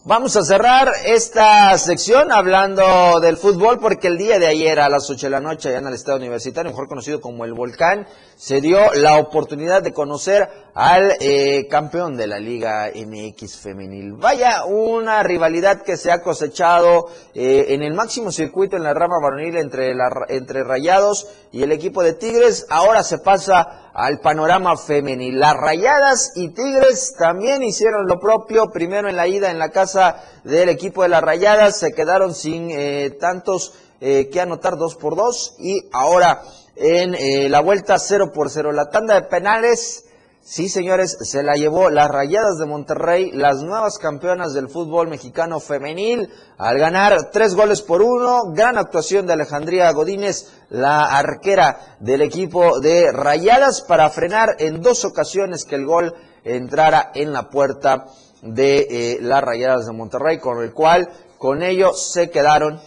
Vamos a cerrar esta sección hablando del fútbol porque el día de ayer a las 8 de la noche allá en el estado universitario, mejor conocido como el Volcán, se dio la oportunidad de conocer al eh, campeón de la Liga MX femenil. Vaya una rivalidad que se ha cosechado eh, en el máximo circuito en la rama varonil entre, la, entre Rayados y el equipo de Tigres. Ahora se pasa al panorama femenil. Las Rayadas y Tigres también hicieron lo propio. Primero en la ida en la casa del equipo de las Rayadas se quedaron sin eh, tantos que anotar dos por dos y ahora en eh, la vuelta 0 por 0. La tanda de penales, sí señores, se la llevó las Rayadas de Monterrey, las nuevas campeonas del fútbol mexicano femenil, al ganar tres goles por uno. Gran actuación de Alejandría Godínez, la arquera del equipo de Rayadas, para frenar en dos ocasiones que el gol entrara en la puerta de eh, las Rayadas de Monterrey, con el cual, con ello, se quedaron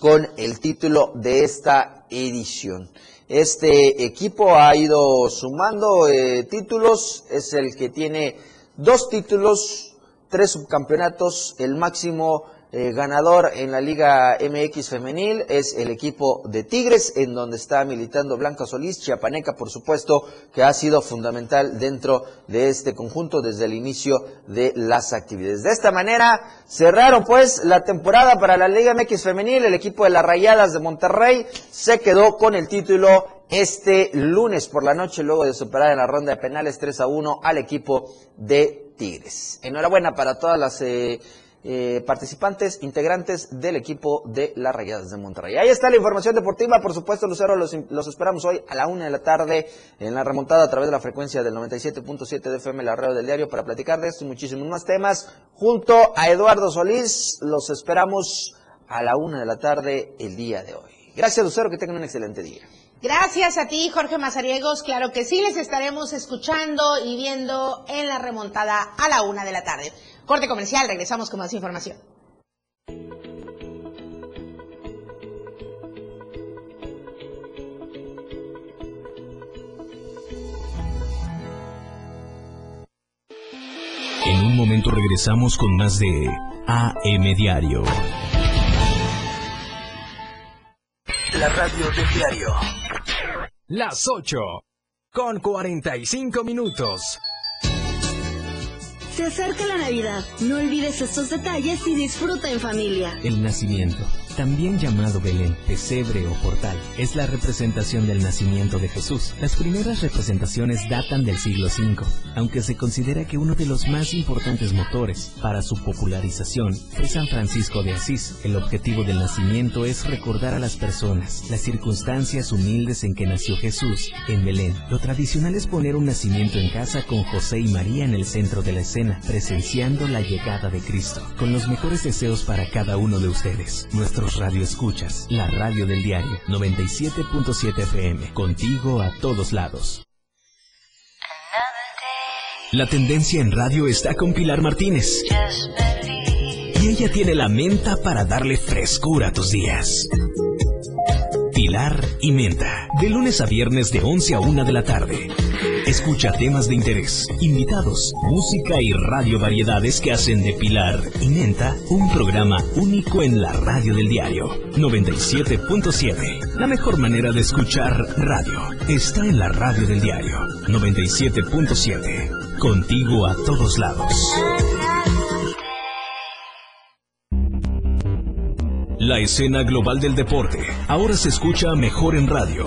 con el título de esta edición. Este equipo ha ido sumando eh, títulos, es el que tiene dos títulos, tres subcampeonatos, el máximo eh, ganador en la Liga MX femenil es el equipo de Tigres, en donde está militando Blanca Solís, Chiapaneca, por supuesto, que ha sido fundamental dentro de este conjunto desde el inicio de las actividades. De esta manera cerraron pues la temporada para la Liga MX femenil, el equipo de las Rayadas de Monterrey se quedó con el título este lunes por la noche, luego de superar en la ronda de penales 3 a 1 al equipo de Tigres. Enhorabuena para todas las... Eh, eh, participantes, integrantes del equipo de las Rayadas de Monterrey. Ahí está la información deportiva, por supuesto, Lucero, los, los esperamos hoy a la una de la tarde en la remontada a través de la frecuencia del 97.7 de FM, la radio del diario, para platicar de esto y muchísimos más temas. Junto a Eduardo Solís, los esperamos a la una de la tarde el día de hoy. Gracias, Lucero, que tengan un excelente día. Gracias a ti, Jorge Mazariegos. Claro que sí, les estaremos escuchando y viendo en la remontada a la una de la tarde. Corte comercial, regresamos con más información. En un momento regresamos con más de AM Diario. La radio del diario. Las 8 con 45 minutos. Se acerca la Navidad. No olvides estos detalles y disfruta en familia. El nacimiento también llamado Belén, pesebre o portal, es la representación del nacimiento de Jesús. Las primeras representaciones datan del siglo V, aunque se considera que uno de los más importantes motores para su popularización fue San Francisco de Asís. El objetivo del nacimiento es recordar a las personas las circunstancias humildes en que nació Jesús en Belén. Lo tradicional es poner un nacimiento en casa con José y María en el centro de la escena, presenciando la llegada de Cristo. Con los mejores deseos para cada uno de ustedes. Nuestro nuestros radioescuchas, la radio del diario 97.7 FM, contigo a todos lados. La tendencia en radio está con Pilar Martínez. Y ella tiene la menta para darle frescura a tus días. Pilar y Menta, de lunes a viernes de 11 a 1 de la tarde. Escucha temas de interés, invitados, música y radio variedades que hacen de Pilar y Menta un programa único en la radio del diario 97.7. La mejor manera de escuchar radio está en la radio del diario 97.7. Contigo a todos lados. La escena global del deporte ahora se escucha mejor en radio.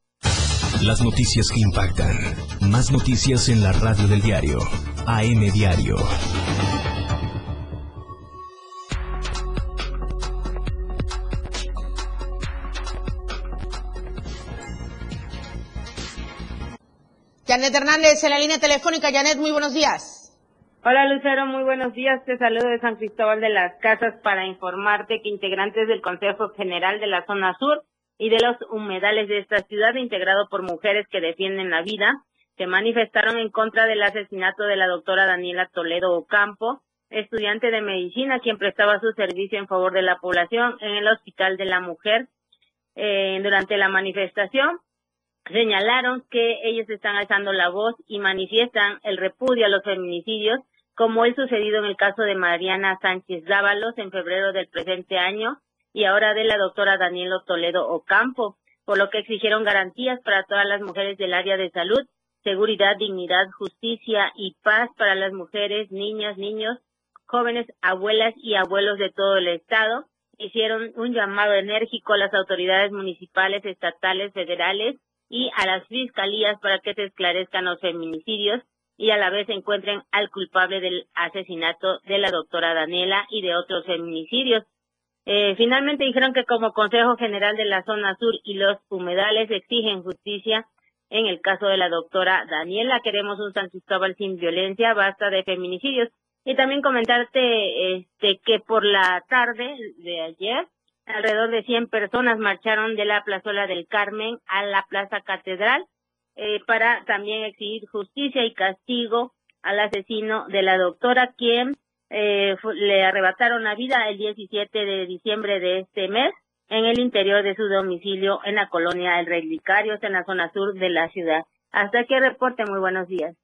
las noticias que impactan. Más noticias en la radio del diario. AM Diario. Janet Hernández en la línea telefónica. Janet, muy buenos días. Hola Lucero, muy buenos días. Te saludo de San Cristóbal de las Casas para informarte que integrantes del Consejo General de la Zona Sur y de los humedales de esta ciudad, integrado por mujeres que defienden la vida, se manifestaron en contra del asesinato de la doctora Daniela Toledo Ocampo, estudiante de medicina, quien prestaba su servicio en favor de la población en el Hospital de la Mujer. Eh, durante la manifestación, señalaron que ellos están alzando la voz y manifiestan el repudio a los feminicidios, como el sucedido en el caso de Mariana Sánchez Dávalos en febrero del presente año, y ahora de la doctora Danielo Toledo Ocampo, por lo que exigieron garantías para todas las mujeres del área de salud, seguridad, dignidad, justicia y paz para las mujeres, niñas, niños, jóvenes, abuelas y abuelos de todo el Estado. Hicieron un llamado enérgico a las autoridades municipales, estatales, federales y a las fiscalías para que se esclarezcan los feminicidios y a la vez encuentren al culpable del asesinato de la doctora Daniela y de otros feminicidios. Eh, finalmente dijeron que como Consejo General de la Zona Sur y los humedales exigen justicia en el caso de la doctora Daniela. Queremos un San Cristóbal sin violencia, basta de feminicidios. Y también comentarte este, que por la tarde de ayer, alrededor de 100 personas marcharon de la plazuela del Carmen a la Plaza Catedral eh, para también exigir justicia y castigo al asesino de la doctora, quien eh, le arrebataron la vida el 17 de diciembre de este mes en el interior de su domicilio en la colonia El Relicarios, en la zona sur de la ciudad. Hasta aquí reporte, muy buenos días.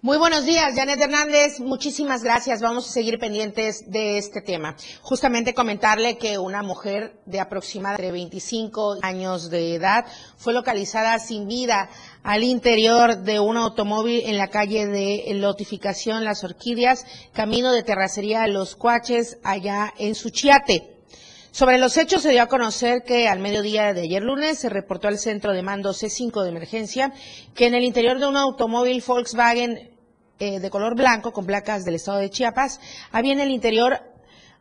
Muy buenos días, Janet Hernández. Muchísimas gracias. Vamos a seguir pendientes de este tema. Justamente comentarle que una mujer de aproximadamente 25 años de edad fue localizada sin vida al interior de un automóvil en la calle de Lotificación Las Orquídeas, camino de terracería Los Cuaches, allá en Suchiate. Sobre los hechos se dio a conocer que al mediodía de ayer lunes se reportó al centro de mando C5 de emergencia que en el interior de un automóvil Volkswagen eh, de color blanco con placas del estado de Chiapas había en el interior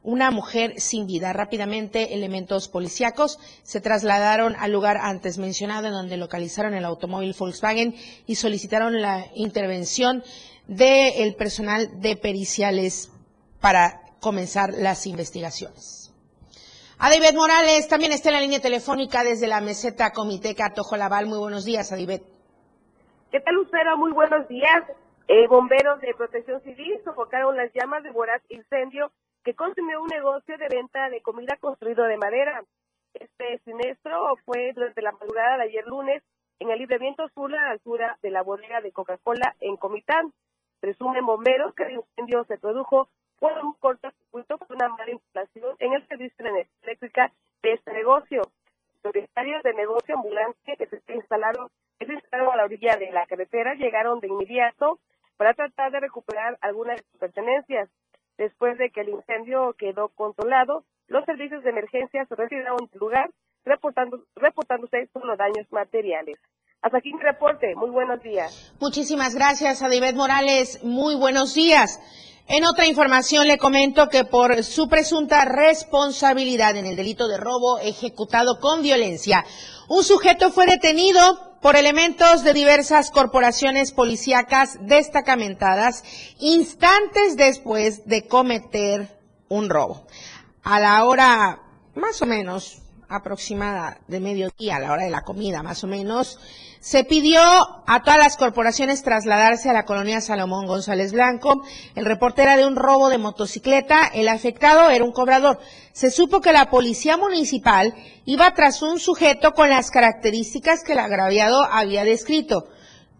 una mujer sin vida. Rápidamente elementos policíacos se trasladaron al lugar antes mencionado en donde localizaron el automóvil Volkswagen y solicitaron la intervención del personal de periciales para comenzar las investigaciones. Adibet Morales también está en la línea telefónica desde la meseta Comiteca Tojo Laval. Muy buenos días, Adibet. ¿Qué tal, Lucero? Muy buenos días. Eh, bomberos de protección civil sofocaron las llamas de voraz incendio que consumió un negocio de venta de comida construido de madera. Este siniestro fue durante la madrugada de ayer lunes en el libramiento sur a la altura de la bodega de Coca-Cola en Comitán. Presumen bomberos que el incendio se produjo por un cortocircuito por una mala instalación en el servicio de energía eléctrica de este negocio. Propietarios de negocio ambulante que se instalaron, que se instalaron a la orilla de la carretera llegaron de inmediato para tratar de recuperar algunas de sus pertenencias. Después de que el incendio quedó controlado, los servicios de emergencia se retiraron del lugar, reportando, reportándose solo daños materiales. Hasta aquí mi reporte. Muy buenos días. Muchísimas gracias, Adibet Morales. Muy buenos días. En otra información le comento que por su presunta responsabilidad en el delito de robo ejecutado con violencia, un sujeto fue detenido por elementos de diversas corporaciones policíacas destacamentadas instantes después de cometer un robo. A la hora más o menos aproximada de mediodía, a la hora de la comida más o menos, se pidió a todas las corporaciones trasladarse a la colonia Salomón González Blanco. El reporte era de un robo de motocicleta. El afectado era un cobrador. Se supo que la policía municipal iba tras un sujeto con las características que el agraviado había descrito.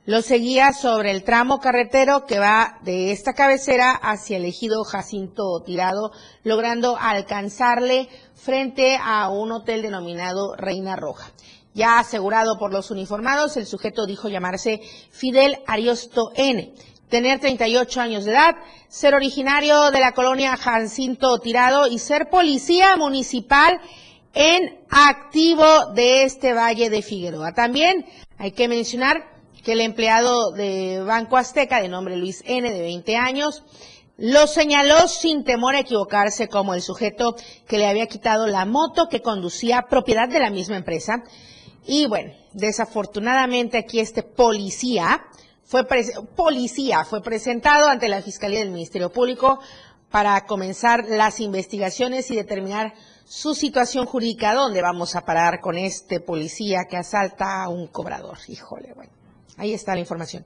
Lo seguía sobre el tramo carretero que va de esta cabecera hacia el ejido Jacinto Tirado, logrando alcanzarle frente a un hotel denominado Reina Roja. Ya asegurado por los uniformados, el sujeto dijo llamarse Fidel Ariosto N., tener 38 años de edad, ser originario de la colonia Jacinto Tirado y ser policía municipal en activo de este Valle de Figueroa. También hay que mencionar que el empleado de Banco Azteca, de nombre Luis N., de 20 años, lo señaló sin temor a equivocarse como el sujeto que le había quitado la moto que conducía propiedad de la misma empresa y bueno, desafortunadamente aquí este policía fue policía fue presentado ante la Fiscalía del Ministerio Público para comenzar las investigaciones y determinar su situación jurídica, dónde vamos a parar con este policía que asalta a un cobrador. Híjole, bueno, ahí está la información.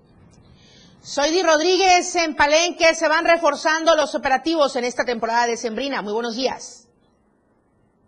Soy Di Rodríguez en Palenque, se van reforzando los operativos en esta temporada de Sembrina. Muy buenos días.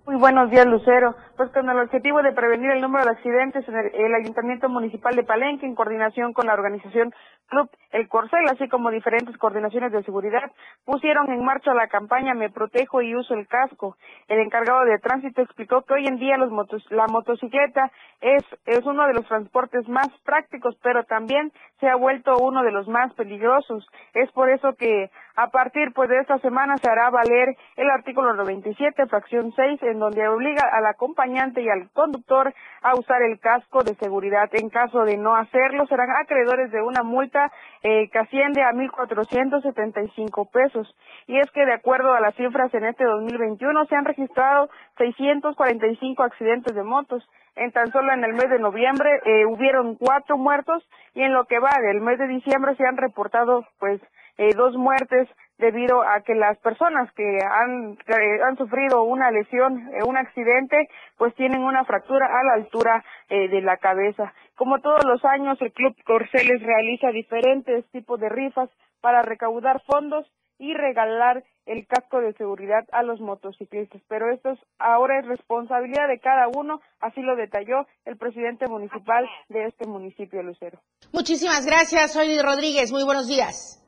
Muy buenos días, Lucero. Pues con el objetivo de prevenir el número de accidentes en el, Ayuntamiento Municipal de Palenque, en coordinación con la organización Club El Corcel, así como diferentes coordinaciones de seguridad, pusieron en marcha la campaña Me Protejo y Uso el Casco. El encargado de tránsito explicó que hoy en día la motocicleta es, es uno de los transportes más prácticos, pero también se ha vuelto uno de los más peligrosos. Es por eso que a partir pues de esta semana se hará valer el artículo 97, fracción 6, en donde obliga al y al conductor a usar el casco de seguridad. En caso de no hacerlo, serán acreedores de una multa eh, que asciende a 1.475 pesos. Y es que de acuerdo a las cifras en este 2021 se han registrado 645 accidentes de motos. En tan solo en el mes de noviembre eh, hubieron cuatro muertos y en lo que va del mes de diciembre se han reportado pues eh, dos muertes debido a que las personas que han, han sufrido una lesión, eh, un accidente, pues tienen una fractura a la altura eh, de la cabeza. Como todos los años, el Club Corceles realiza diferentes tipos de rifas para recaudar fondos y regalar el casco de seguridad a los motociclistas. Pero esto ahora es responsabilidad de cada uno, así lo detalló el presidente municipal de este municipio, Lucero. Muchísimas gracias, soy Rodríguez. Muy buenos días.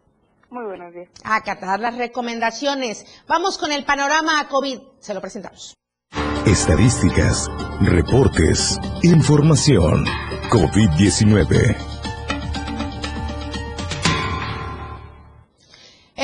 Muy buenos días. Acatar las recomendaciones. Vamos con el panorama COVID. Se lo presentamos. Estadísticas, reportes, información. COVID-19.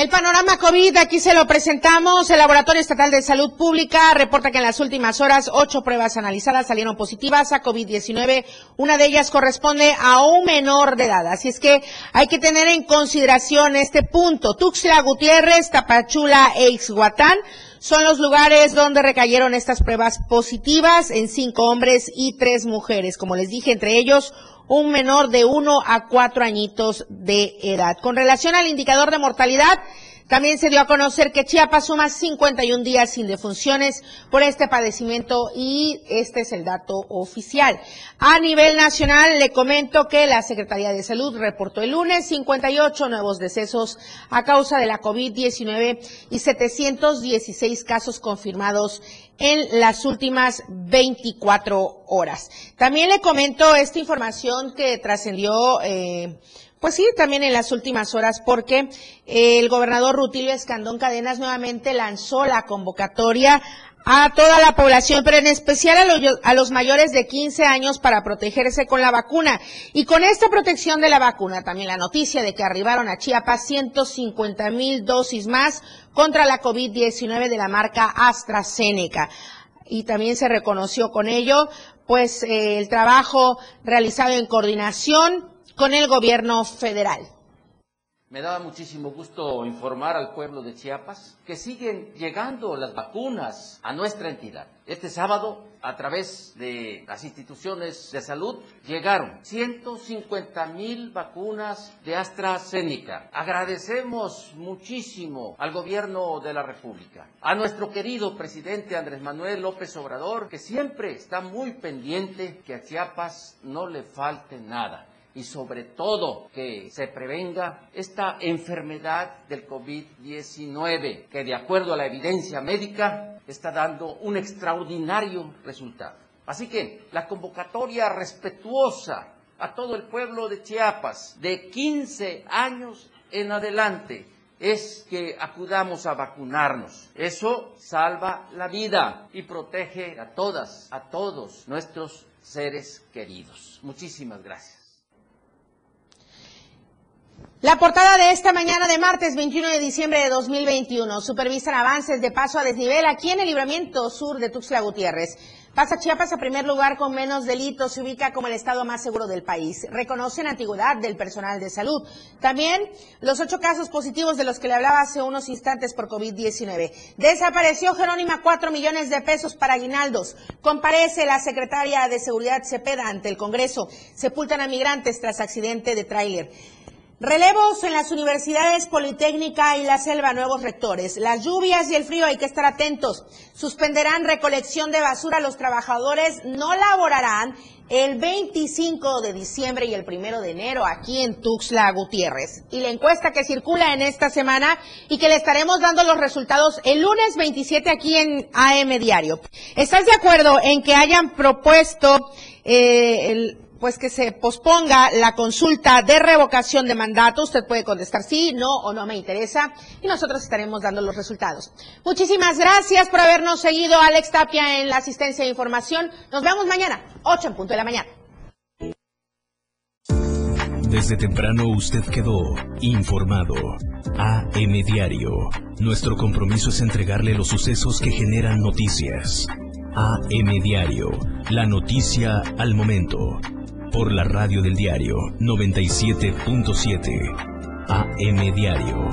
El panorama COVID, aquí se lo presentamos. El Laboratorio Estatal de Salud Pública reporta que en las últimas horas ocho pruebas analizadas salieron positivas a COVID-19. Una de ellas corresponde a un menor de edad. Así es que hay que tener en consideración este punto. Tuxtla Gutiérrez, Tapachula e Ixhuatán son los lugares donde recayeron estas pruebas positivas en cinco hombres y tres mujeres. Como les dije, entre ellos un menor de uno a cuatro añitos de edad. Con relación al indicador de mortalidad, También se dio a conocer que Chiapas suma 51 días sin defunciones por este padecimiento y este es el dato oficial. A nivel nacional, le comento que la Secretaría de Salud reportó el lunes 58 nuevos decesos a causa de la COVID-19 y 716 casos confirmados en las últimas 24 horas. También le comento esta información que trascendió eh, pues sí, también en las últimas horas, porque eh, el gobernador Rutilio Escandón Cadenas nuevamente lanzó la convocatoria a toda la población, pero en especial a los, a los, mayores de 15 años para protegerse con la vacuna. Y con esta protección de la vacuna, también la noticia de que arribaron a Chiapas 150 mil dosis más contra la COVID-19 de la marca AstraZeneca. Y también se reconoció con ello, pues, eh, el trabajo realizado en coordinación con el gobierno federal. Me da muchísimo gusto informar al pueblo de Chiapas que siguen llegando las vacunas a nuestra entidad. Este sábado, a través de las instituciones de salud, llegaron 150 mil vacunas de AstraZeneca. Agradecemos muchísimo al gobierno de la República, a nuestro querido presidente Andrés Manuel López Obrador, que siempre está muy pendiente que a Chiapas no le falte nada y sobre todo que se prevenga esta enfermedad del COVID-19, que de acuerdo a la evidencia médica está dando un extraordinario resultado. Así que la convocatoria respetuosa a todo el pueblo de Chiapas de 15 años en adelante es que acudamos a vacunarnos. Eso salva la vida y protege a todas, a todos nuestros seres queridos. Muchísimas gracias. La portada de esta mañana de martes 21 de diciembre de 2021. Supervisan avances de paso a desnivel aquí en el libramiento sur de Tuxtla Gutiérrez. Pasa Chiapas a primer lugar con menos delitos, se ubica como el estado más seguro del país. Reconocen antigüedad del personal de salud. También los ocho casos positivos de los que le hablaba hace unos instantes por COVID-19. Desapareció Jerónima cuatro millones de pesos para aguinaldos. Comparece la secretaria de Seguridad Cepeda ante el Congreso. Sepultan a migrantes tras accidente de tráiler. Relevos en las universidades Politécnica y la Selva, nuevos rectores. Las lluvias y el frío hay que estar atentos. Suspenderán recolección de basura. Los trabajadores no laborarán el 25 de diciembre y el 1 de enero aquí en Tuxtla Gutiérrez. Y la encuesta que circula en esta semana y que le estaremos dando los resultados el lunes 27 aquí en AM Diario. ¿Estás de acuerdo en que hayan propuesto eh, el pues que se posponga la consulta de revocación de mandato. Usted puede contestar sí, no o no me interesa y nosotros estaremos dando los resultados. Muchísimas gracias por habernos seguido, Alex Tapia, en la asistencia de información. Nos vemos mañana, 8 en punto de la mañana. Desde temprano usted quedó informado. AM Diario. Nuestro compromiso es entregarle los sucesos que generan noticias. AM Diario. La noticia al momento por la radio del diario 97.7 AM Diario.